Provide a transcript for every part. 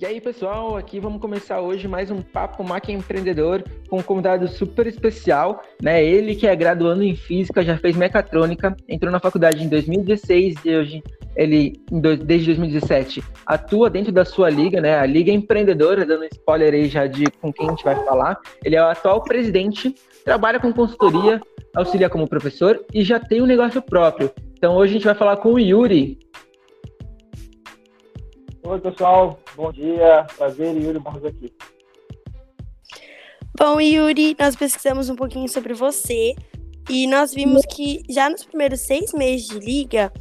E aí, pessoal, aqui vamos começar hoje mais um Papo Máquina Empreendedor com um convidado super especial, né? Ele que é graduando em Física, já fez Mecatrônica, entrou na faculdade em 2016 e hoje ele, desde 2017, atua dentro da sua liga, né? A Liga Empreendedora, dando spoiler aí já de com quem a gente vai falar. Ele é o atual presidente, trabalha com consultoria, auxilia como professor e já tem um negócio próprio. Então hoje a gente vai falar com o Yuri, Oi, pessoal. Bom dia. Prazer, Yuri Barros aqui. Bom, Yuri, nós pesquisamos um pouquinho sobre você e nós vimos que já nos primeiros seis meses de liga,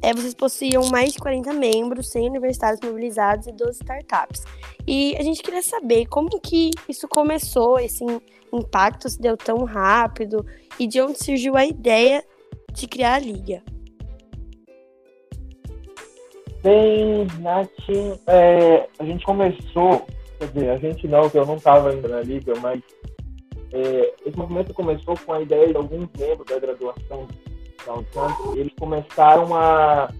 é, vocês possuíam mais de 40 membros, 100 universitários mobilizados e 12 startups. E a gente queria saber como que isso começou, esse impacto se deu tão rápido e de onde surgiu a ideia de criar a liga. Bem, Nath, é, a gente começou, quer dizer, a gente não, que eu não estava ainda na liga, mas é, esse movimento começou com a ideia de alguns membros da graduação da Unicamp, eles começaram a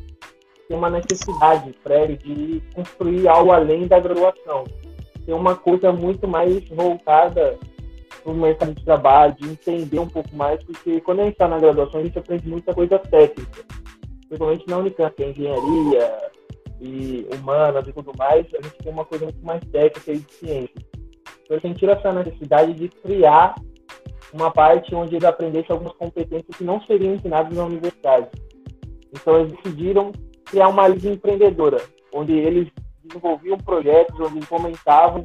ter uma necessidade prévia de construir algo além da graduação, ter uma coisa muito mais voltada para o mercado de trabalho, de entender um pouco mais, porque quando a gente está na graduação a gente aprende muita coisa técnica. Principalmente na Unicamp, é engenharia e humanas e tudo mais, a gente tem uma coisa muito mais técnica e de ciência. Então, a gente tira essa necessidade de criar uma parte onde eles aprendessem algumas competências que não seriam ensinadas na universidade. Então, eles decidiram criar uma liga empreendedora, onde eles desenvolviam projetos, onde eles fomentavam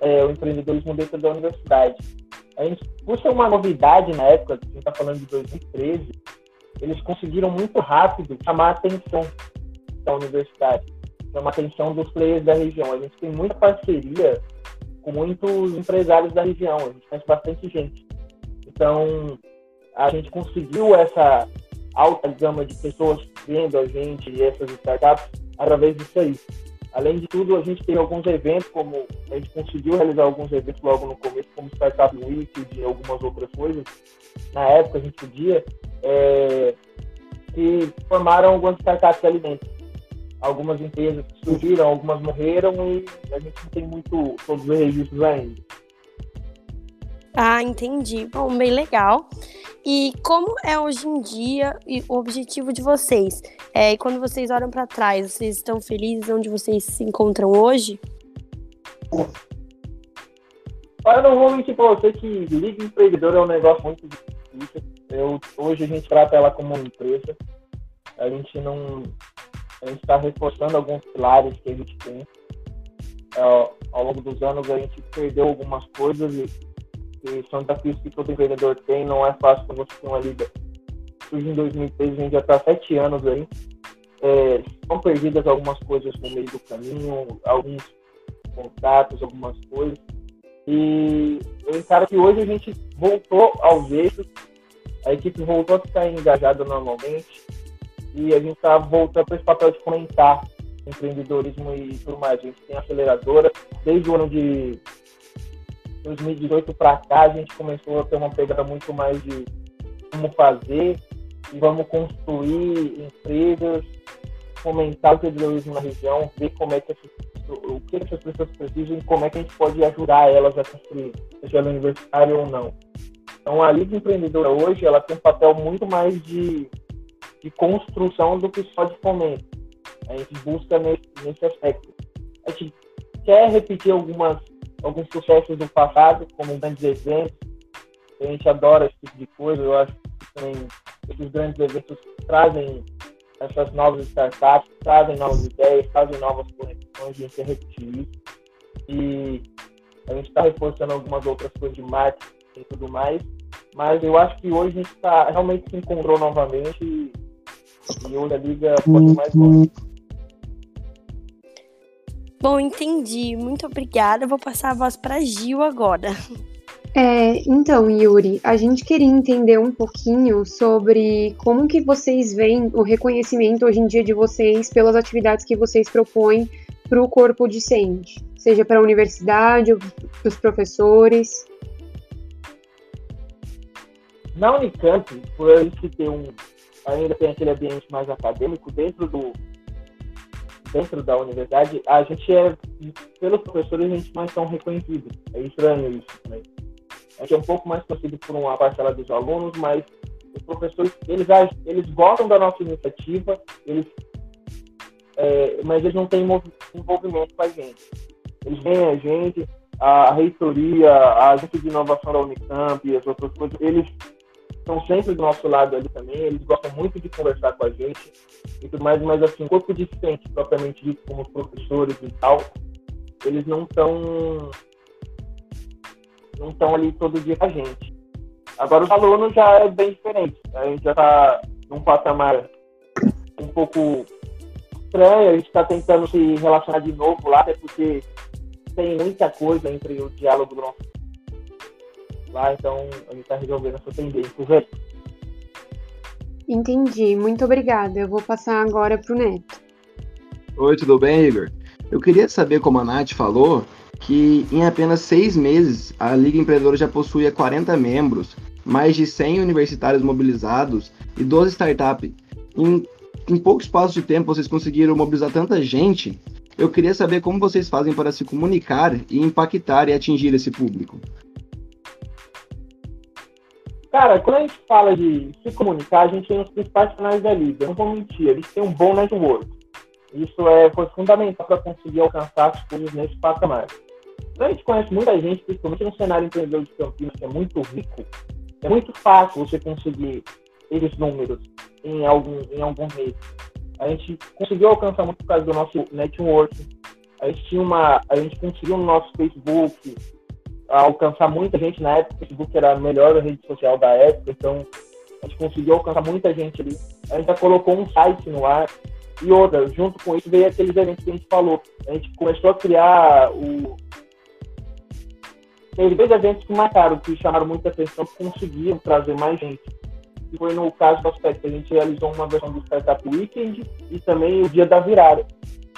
é, o empreendedorismo dentro da universidade. A gente, por ser uma novidade na época, a gente está falando de 2013, eles conseguiram muito rápido chamar a atenção da universidade, chamar a atenção dos players da região. A gente tem muita parceria com muitos empresários da região, a gente conhece bastante gente. Então, a gente conseguiu essa alta gama de pessoas vendo a gente e essas startups através disso aí. Além de tudo, a gente tem alguns eventos, como a gente conseguiu realizar alguns eventos logo no começo, como Startup Week e algumas outras coisas. Na época, a gente podia, é, que formaram algumas startups ali dentro. Algumas empresas surgiram, algumas morreram e a gente não tem muito todos os registros ainda. Ah, entendi. Bom, bem legal. E como é hoje em dia o objetivo de vocês? É, e quando vocês olham para trás, vocês estão felizes onde vocês se encontram hoje? Olha, eu não vou mentir para você que Liga Empreendedor é um negócio muito difícil. Eu, hoje a gente trata ela como uma empresa. A gente não. A gente está reforçando alguns pilares que a gente tem. É, ao longo dos anos a gente perdeu algumas coisas e, e, são desafios que todo empreendedor tem. Não é fácil quando você tem uma liga. Surge em 2003, a gente já está sete anos aí. É, são perdidas algumas coisas no meio do caminho, alguns contatos, algumas coisas. E eu encaro que hoje a gente voltou aos eixos, a equipe voltou a ficar engajada normalmente e a gente está voltando para esse papel de fomentar empreendedorismo e tudo mais. A gente tem aceleradora, desde o ano de 2018 para cá, a gente começou a ter uma pegada muito mais de como fazer e vamos construir empresas, fomentar o empreendedorismo na região, ver como é que essas o que essas pessoas precisam e como é que a gente pode ajudar elas a construir, seja ela universitária ou não. Então, a Liga Empreendedora hoje, ela tem um papel muito mais de, de construção do que só de fomento. A gente busca nesse, nesse aspecto. A gente quer repetir algumas, alguns sucessos do passado, como grandes eventos. A gente adora esse tipo de coisa. Eu acho que também esses grandes eventos trazem essas novas startups, trazem novas ideias, trazem novas conexões, a gente quer repetir isso. E a gente está reforçando algumas outras coisas de marketing e tudo mais. Mas eu acho que hoje a gente tá, realmente se encontrou novamente e, e hoje a liga pode mais longe. Bom, entendi. Muito obrigada. vou passar a voz para Gil agora. É, então, Yuri, a gente queria entender um pouquinho sobre como que vocês veem o reconhecimento hoje em dia de vocês pelas atividades que vocês propõem para o corpo docente, seja para a universidade, para os professores. Na Unicamp, por a gente ter um, ainda tem aquele ambiente mais acadêmico, dentro do, dentro da universidade, a gente é, pelos professores, a gente não é tão reconhecido. É estranho isso, né? A gente é um pouco mais conhecido por uma parcela dos alunos, mas os professores, eles, eles gostam da nossa iniciativa, eles, é, mas eles não têm envolvimento com a gente. Eles veem a gente, a reitoria, a agência de inovação da Unicamp e as outras coisas, eles estão sempre do nosso lado ali também, eles gostam muito de conversar com a gente e tudo mais, mas assim, corpo discente, propriamente dito, como os professores e tal, eles não estão não estão ali todo dia com a gente. Agora os alunos já é bem diferente, a gente já está num patamar um pouco estranho, a gente está tentando se relacionar de novo lá, até porque tem muita coisa entre o diálogo do nosso lá, então a gente está resolvendo essa tendência. Entendi, muito obrigada. Eu vou passar agora para o Neto. Oi, tudo bem, Igor? Eu queria saber, como a Nath falou, que em apenas seis meses a Liga Empreendedora já possui 40 membros, mais de 100 universitários mobilizados e 12 startups. Em, em pouco espaço de tempo vocês conseguiram mobilizar tanta gente. Eu queria saber como vocês fazem para se comunicar e impactar e atingir esse público. Cara, quando a gente fala de se comunicar, a gente tem os principais canais da liga. Não vou mentir, eles têm um bom network. Isso é, foi fundamental para conseguir alcançar as coisas nesse patamar. A gente conhece muita gente, principalmente no cenário empreendedor de Campinas, que é muito rico. É muito fácil você conseguir esses números em algum, em algum mês. A gente conseguiu alcançar muito por causa do nosso network. A gente tinha uma, a gente conseguiu no nosso Facebook alcançar muita gente na época. O Facebook era a melhor rede social da época, então a gente conseguiu alcançar muita gente ali. A gente já colocou um site no ar. E outra, junto com isso veio aqueles eventos que a gente falou. A gente começou a criar o. Teve dois eventos que marcaram, que chamaram muita atenção, que conseguiam trazer mais gente. E foi no caso do aspecto, a gente realizou uma versão do Startup Weekend e também o Dia da Virada.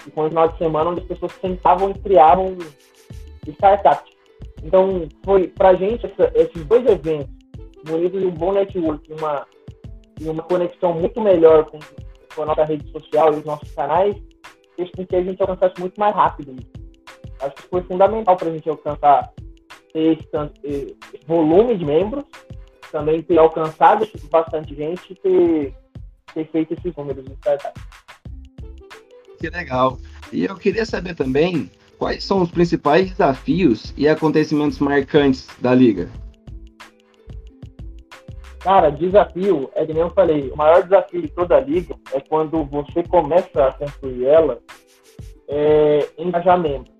E foi um final de semana onde as pessoas sentavam e criavam startups. Então, foi para a gente essa, esses dois eventos, munidos de um bom network uma, uma conexão muito melhor com, com, a nossa rede social e os nossos canais, fez com que a gente alcançasse muito mais rápido. Acho que foi fundamental para a gente alcançar esse, esse, volume de membros, também ter alcançado bastante gente e ter, ter feito esses números de startup. Que legal. E eu queria saber também Quais são os principais desafios e acontecimentos marcantes da liga? Cara, desafio, é que nem eu falei, o maior desafio de toda a liga é quando você começa a construir ela, é engajamento.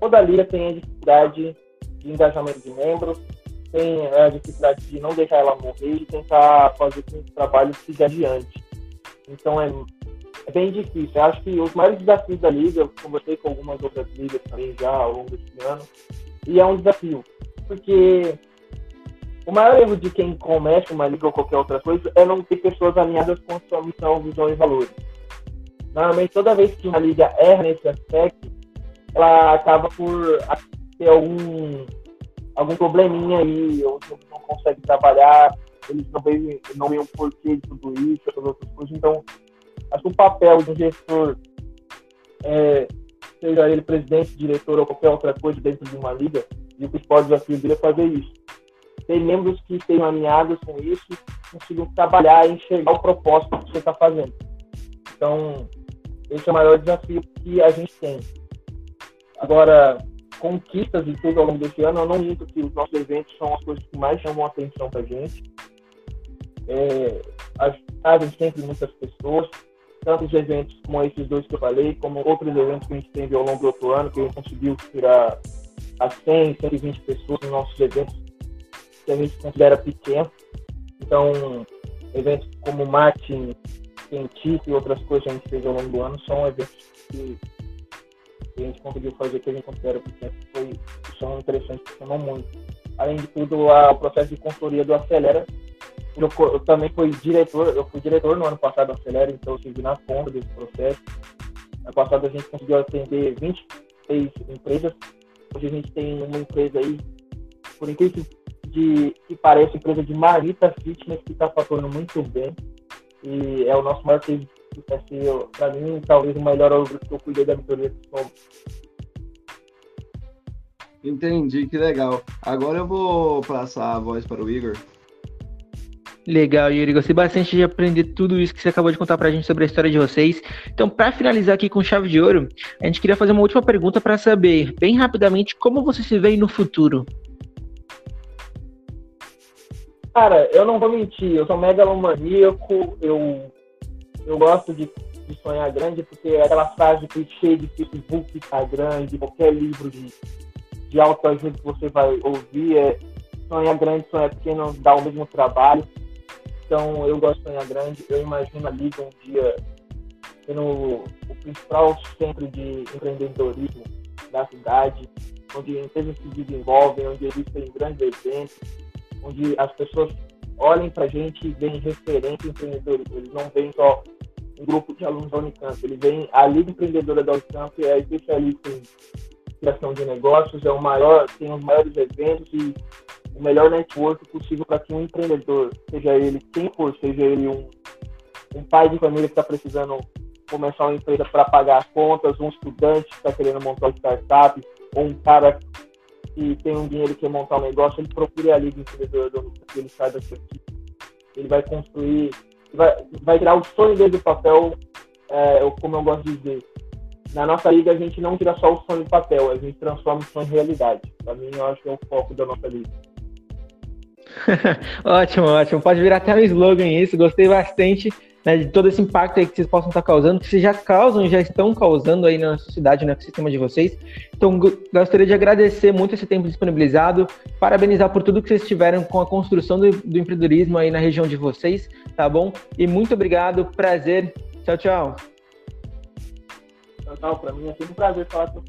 Toda liga tem a dificuldade de engajamento de membros, tem a dificuldade de não deixar ela morrer e tentar fazer com que o trabalho siga adiante. Então é é bem difícil. Eu acho que os maiores desafios da liga, eu conversei com algumas outras ligas também já ao longo desse ano, e é um desafio, porque o maior erro de quem começa uma liga ou qualquer outra coisa é não ter pessoas alinhadas com sua missão, visão e valores. Normalmente, toda vez que uma liga erra nesse aspecto, ela acaba por ter algum, algum probleminha aí, ou não consegue trabalhar, eles não não veem o porquê de tudo isso, essas outras coisas. Então, Acho que o papel do gestor, é, seja ele presidente, diretor ou qualquer outra coisa dentro de uma liga, e o principal desafio dele é fazer isso. Ter membros que estejam alinhados com isso, consigam trabalhar e enxergar o propósito que você está fazendo. Então, esse é o maior desafio que a gente tem. Agora, conquistas e tudo ao longo desse ano, eu não minto que os nossos eventos são as coisas que mais chamam a atenção para a gente. É, a gente sempre muitas pessoas, tantos eventos como esses dois que eu falei, como outros eventos que a gente teve ao longo do outro ano, que a gente conseguiu tirar a 100, 120 pessoas nos nossos eventos, que a gente considera pequeno. Então, eventos como marketing científico e outras coisas que a gente fez ao longo do ano são eventos que a gente conseguiu fazer que a gente considera pequeno, foi, são interessantes, funcionou muito. Além de tudo, o processo de consultoria do Acelera eu, eu, também fui diretor, eu fui diretor no ano passado da Acelera, então eu estive na ponta desse processo. Ano passado a gente conseguiu atender 26 empresas. Hoje a gente tem uma empresa aí, por incrível de, que pareça, empresa de Marita Fitness, que está faturando muito bem. E é o nosso maior case Isso para mim, talvez o melhor grupo que eu cuidei da mentoria que somos. Entendi, que legal. Agora eu vou passar a voz para o Igor. Legal, Yuri. Gostei bastante de aprender tudo isso que você acabou de contar pra gente sobre a história de vocês. Então, para finalizar aqui com chave de ouro, a gente queria fazer uma última pergunta para saber, bem rapidamente, como você se vê no futuro. Cara, eu não vou mentir, eu sou megalomaníaco, eu, eu gosto de, de sonhar grande, porque é aquela frase clichê de Facebook, Instagram, de qualquer livro de, de autoajuda que você vai ouvir é sonhar grande, sonhar pequeno dá o mesmo trabalho. Então, eu gosto de sonhar grande. Eu imagino a Liga um dia sendo o principal centro de empreendedorismo da cidade, onde empresas se desenvolvem, onde existem grandes eventos, onde as pessoas olhem para a gente e veem referência em empreendedorismo. Eles não veem só um grupo de alunos da Unicamp, eles veem a Liga Empreendedora da Unicamp, é especialista em criação de negócios, é o maior, tem os maiores eventos e o melhor network possível para que um empreendedor, seja ele quem for, seja ele um, um pai de família que está precisando começar uma empresa para pagar as contas, um estudante que está querendo montar uma startup, ou um cara que tem um dinheiro que quer montar um negócio, ele procura a Liga Empreendedora do ele sai da equipe. Ele vai construir, vai, vai tirar o sonho dele do papel, é, como eu gosto de dizer. Na nossa liga, a gente não tira só o sonho do papel, a gente transforma o sonho em realidade. Para mim, eu acho que é o foco da nossa liga. ótimo, ótimo. Pode virar até um slogan isso. Gostei bastante né, de todo esse impacto que vocês possam estar causando, que vocês já causam, já estão causando aí na sociedade, no ecossistema de vocês. Então, gostaria de agradecer muito esse tempo disponibilizado, parabenizar por tudo que vocês tiveram com a construção do, do empreendedorismo aí na região de vocês, tá bom? E muito obrigado, prazer. Tchau, tchau. Tchau, tchau. Para mim é sempre um prazer falar com